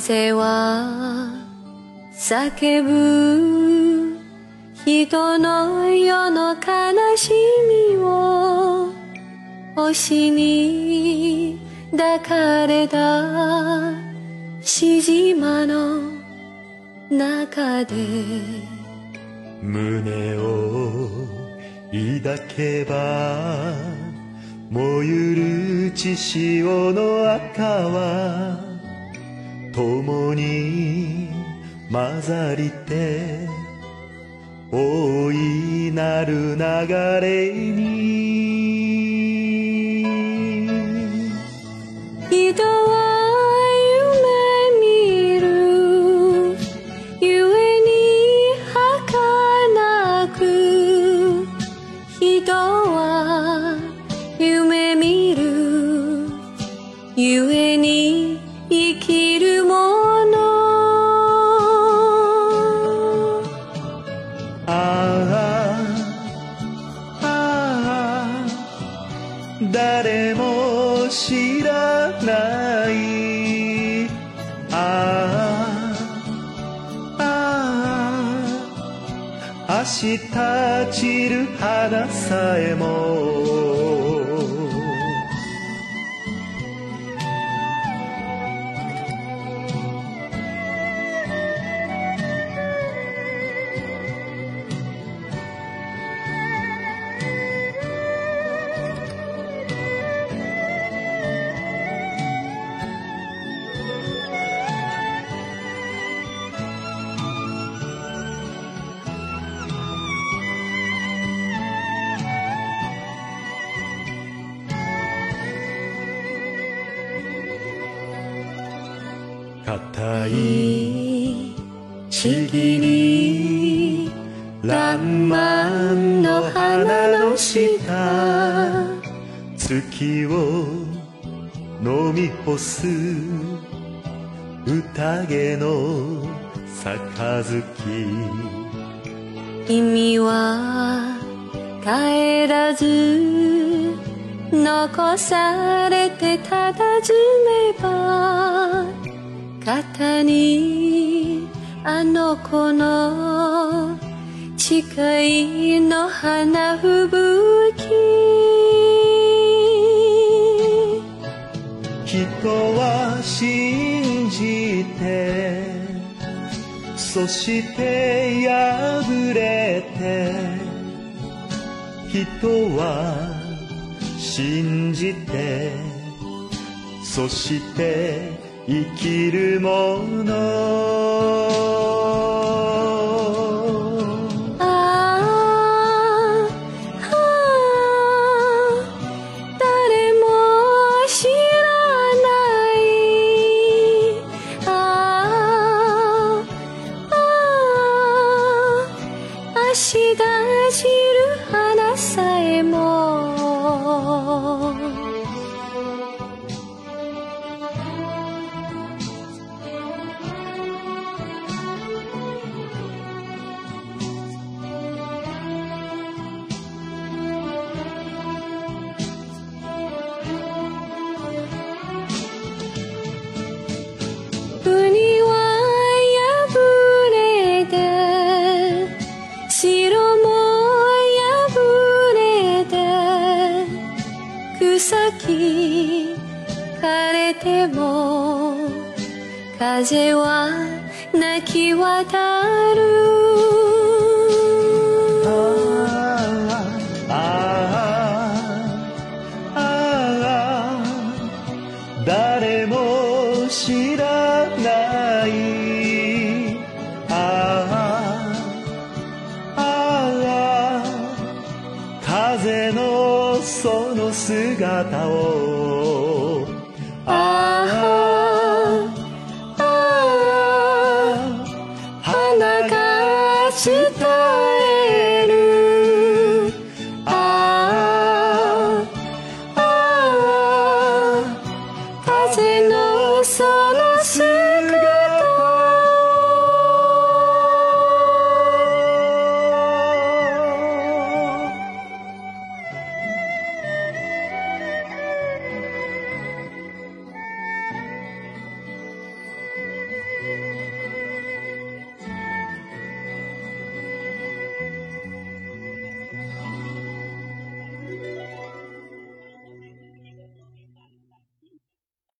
風は叫ぶ。人の世の悲しみを星に抱かれたしじまの中で。胸を抱けば燃ゆる血潮の赤は共に混ざりて大いなる流れに人は誰も知らない。ああああ明日散る花さえも。硬い木々に爛漫の花の下月を飲み干す宴の杯。君は帰らず残されてたたずめば肩にあの子の誓いの花吹雪。人は信じてそして破れて人は信じてそして生きるもの。風は泣き渡る。ああああ誰も知らない。ああああ風のその姿を。伝える。ああ風の空。